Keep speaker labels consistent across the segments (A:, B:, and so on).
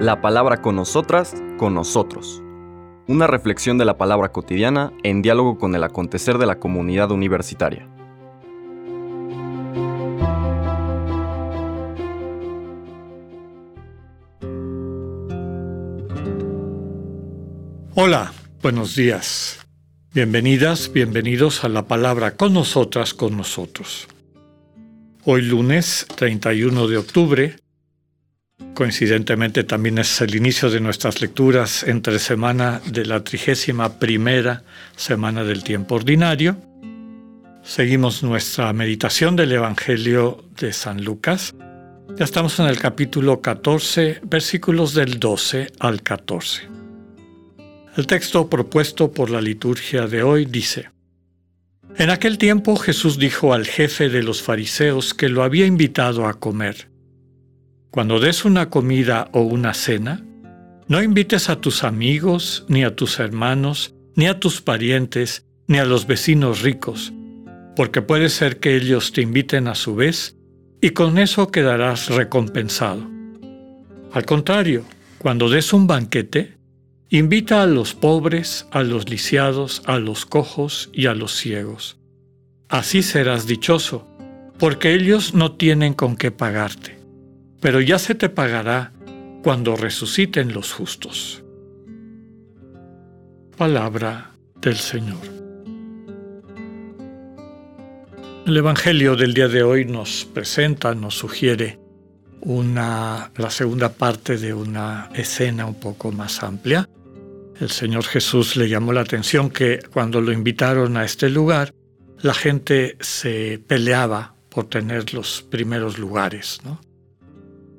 A: La palabra con nosotras, con nosotros. Una reflexión de la palabra cotidiana en diálogo con el acontecer de la comunidad universitaria.
B: Hola, buenos días. Bienvenidas, bienvenidos a la palabra con nosotras, con nosotros. Hoy lunes 31 de octubre, coincidentemente también es el inicio de nuestras lecturas entre semana de la trigésima primera semana del tiempo ordinario. Seguimos nuestra meditación del Evangelio de San Lucas. Ya estamos en el capítulo 14, versículos del 12 al 14. El texto propuesto por la liturgia de hoy dice, En aquel tiempo Jesús dijo al jefe de los fariseos que lo había invitado a comer, Cuando des una comida o una cena, no invites a tus amigos, ni a tus hermanos, ni a tus parientes, ni a los vecinos ricos, porque puede ser que ellos te inviten a su vez, y con eso quedarás recompensado. Al contrario, cuando des un banquete, Invita a los pobres, a los lisiados, a los cojos y a los ciegos. Así serás dichoso, porque ellos no tienen con qué pagarte, pero ya se te pagará cuando resuciten los justos. Palabra del Señor. El Evangelio del día de hoy nos presenta, nos sugiere una, la segunda parte de una escena un poco más amplia. El Señor Jesús le llamó la atención que cuando lo invitaron a este lugar, la gente se peleaba por tener los primeros lugares.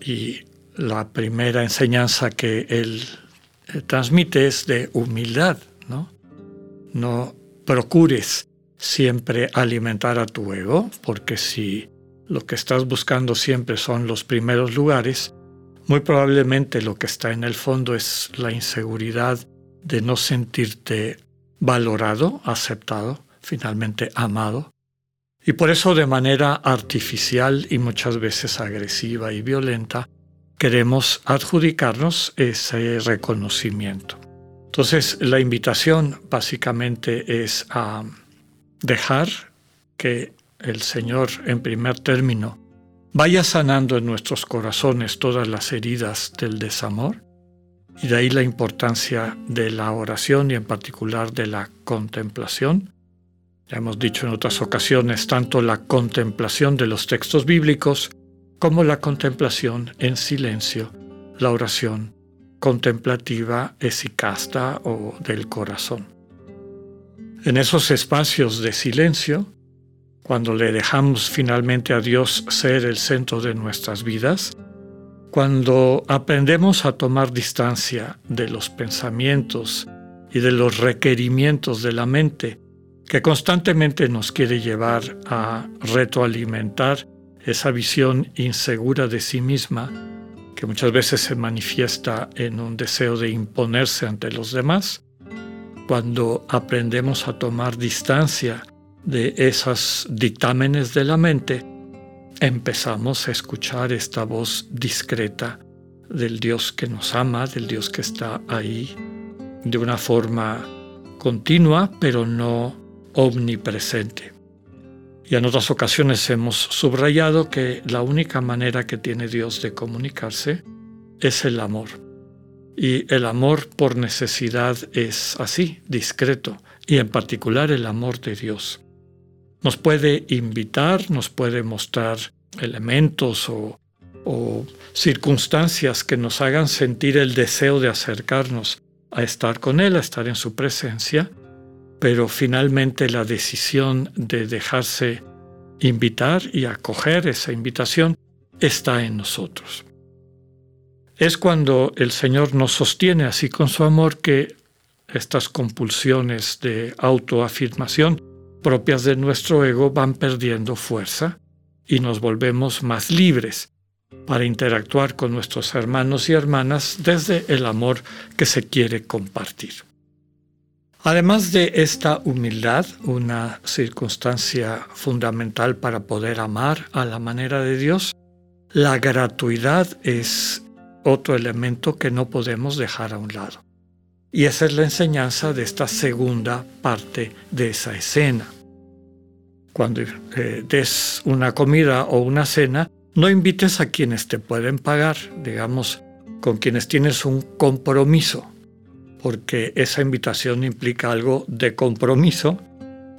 B: Y la primera enseñanza que él eh, transmite es de humildad. ¿no? no procures siempre alimentar a tu ego, porque si lo que estás buscando siempre son los primeros lugares, muy probablemente lo que está en el fondo es la inseguridad de no sentirte valorado, aceptado, finalmente amado. Y por eso de manera artificial y muchas veces agresiva y violenta, queremos adjudicarnos ese reconocimiento. Entonces la invitación básicamente es a dejar que el Señor, en primer término, vaya sanando en nuestros corazones todas las heridas del desamor, y de ahí la importancia de la oración y en particular de la contemplación. Ya hemos dicho en otras ocasiones tanto la contemplación de los textos bíblicos como la contemplación en silencio, la oración contemplativa esicasta o del corazón. En esos espacios de silencio, cuando le dejamos finalmente a Dios ser el centro de nuestras vidas, cuando aprendemos a tomar distancia de los pensamientos y de los requerimientos de la mente, que constantemente nos quiere llevar a retroalimentar esa visión insegura de sí misma, que muchas veces se manifiesta en un deseo de imponerse ante los demás, cuando aprendemos a tomar distancia de esos dictámenes de la mente, empezamos a escuchar esta voz discreta del Dios que nos ama, del Dios que está ahí, de una forma continua, pero no omnipresente. Y en otras ocasiones hemos subrayado que la única manera que tiene Dios de comunicarse es el amor. Y el amor por necesidad es así, discreto, y en particular el amor de Dios. Nos puede invitar, nos puede mostrar elementos o, circunstancias que nos hagan sentir el deseo de acercarnos a estar con Él, a estar en su presencia, pero finalmente la decisión de dejarse invitar y acoger esa invitación está en nosotros. Es cuando el Señor nos sostiene así con su amor que estas compulsiones de autoafirmación propias de nuestro ego van perdiendo fuerza y nos volvemos más libres para interactuar con nuestros hermanos y hermanas desde el amor que se quiere compartir. Además de esta humildad, una circunstancia fundamental para poder amar a la manera de Dios, la gratuidad es otro elemento que no podemos dejar a un lado. Y esa es la enseñanza de esta segunda parte de esa escena. Cuando eh, des una comida o una cena, no invites a quienes te pueden pagar, digamos, con quienes tienes un compromiso, porque esa invitación implica algo de compromiso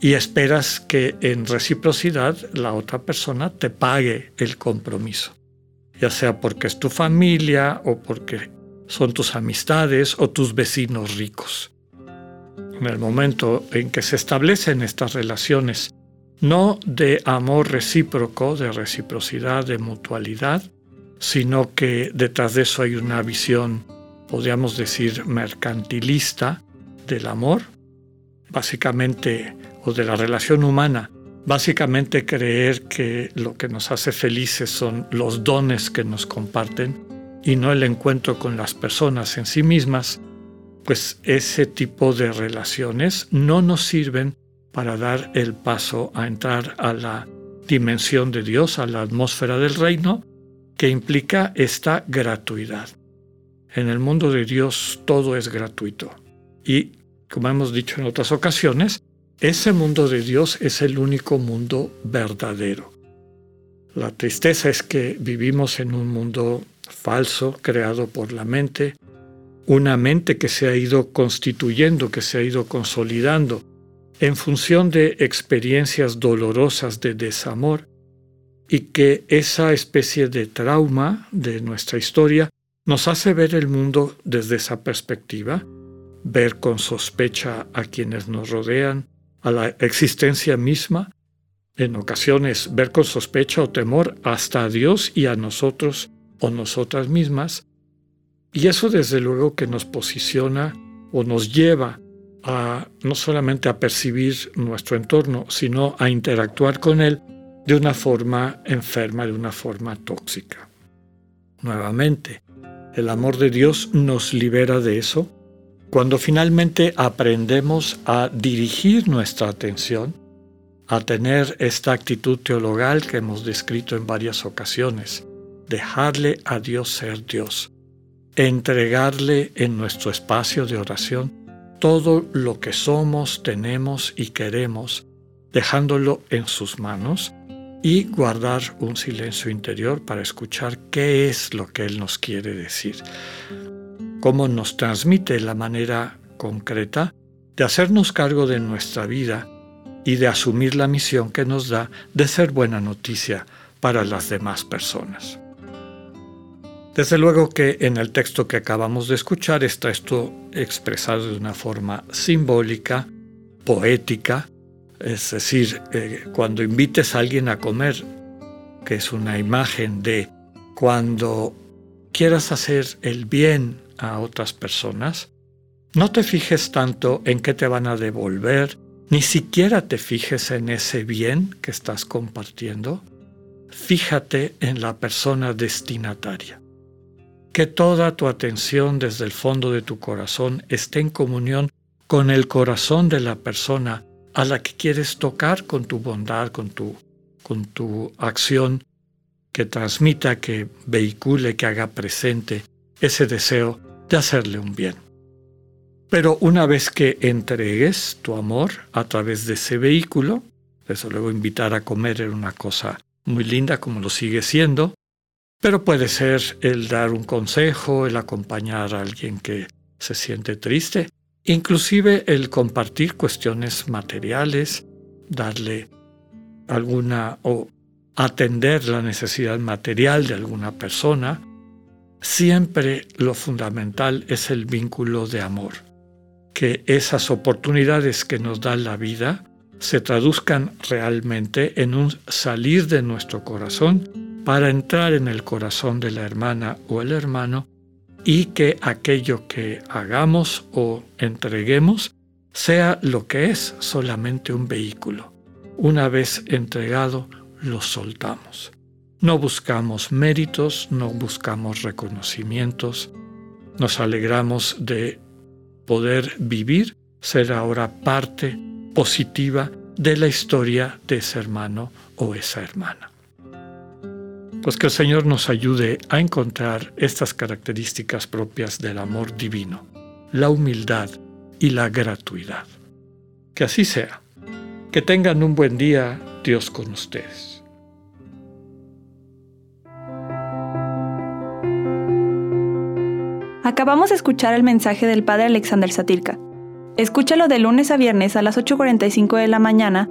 B: y esperas que en reciprocidad la otra persona te pague el compromiso, ya sea porque es tu familia o porque son tus amistades o tus vecinos ricos. En el momento en que se establecen estas relaciones, no de amor recíproco, de reciprocidad, de mutualidad, sino que detrás de eso hay una visión, podríamos decir, mercantilista del amor, básicamente, o de la relación humana, básicamente creer que lo que nos hace felices son los dones que nos comparten y no el encuentro con las personas en sí mismas, pues ese tipo de relaciones no nos sirven para dar el paso a entrar a la dimensión de Dios, a la atmósfera del reino, que implica esta gratuidad. En el mundo de Dios todo es gratuito. Y, como hemos dicho en otras ocasiones, ese mundo de Dios es el único mundo verdadero. La tristeza es que vivimos en un mundo falso, creado por la mente, una mente que se ha ido constituyendo, que se ha ido consolidando en función de experiencias dolorosas de desamor y que esa especie de trauma de nuestra historia nos hace ver el mundo desde esa perspectiva, ver con sospecha a quienes nos rodean, a la existencia misma, en ocasiones ver con sospecha o temor hasta a Dios y a nosotros o nosotras mismas, y eso desde luego que nos posiciona o nos lleva a no solamente a percibir nuestro entorno, sino a interactuar con él de una forma enferma, de una forma tóxica. Nuevamente, el amor de Dios nos libera de eso. Cuando finalmente aprendemos a dirigir nuestra atención, a tener esta actitud teologal que hemos descrito en varias ocasiones, dejarle a Dios ser Dios, entregarle en nuestro espacio de oración todo lo que somos, tenemos y queremos, dejándolo en sus manos y guardar un silencio interior para escuchar qué es lo que Él nos quiere decir, cómo nos transmite la manera concreta de hacernos cargo de nuestra vida y de asumir la misión que nos da de ser buena noticia para las demás personas. Desde luego que en el texto que acabamos de escuchar está esto expresado de una forma simbólica, poética, es decir, eh, cuando invites a alguien a comer, que es una imagen de cuando quieras hacer el bien a otras personas, no te fijes tanto en qué te van a devolver, ni siquiera te fijes en ese bien que estás compartiendo, fíjate en la persona destinataria. Que toda tu atención desde el fondo de tu corazón esté en comunión con el corazón de la persona a la que quieres tocar con tu bondad, con tu, con tu acción, que transmita, que vehicule, que haga presente ese deseo de hacerle un bien. Pero una vez que entregues tu amor a través de ese vehículo, desde luego invitar a comer era una cosa muy linda como lo sigue siendo, pero puede ser el dar un consejo, el acompañar a alguien que se siente triste, inclusive el compartir cuestiones materiales, darle alguna o atender la necesidad material de alguna persona. Siempre lo fundamental es el vínculo de amor, que esas oportunidades que nos da la vida se traduzcan realmente en un salir de nuestro corazón para entrar en el corazón de la hermana o el hermano y que aquello que hagamos o entreguemos sea lo que es solamente un vehículo. Una vez entregado, lo soltamos. No buscamos méritos, no buscamos reconocimientos, nos alegramos de poder vivir, ser ahora parte positiva de la historia de ese hermano o esa hermana. Pues que el Señor nos ayude a encontrar estas características propias del amor divino, la humildad y la gratuidad. Que así sea. Que tengan un buen día, Dios con ustedes.
C: Acabamos de escuchar el mensaje del Padre Alexander Satirka. Escúchalo de lunes a viernes a las 8.45 de la mañana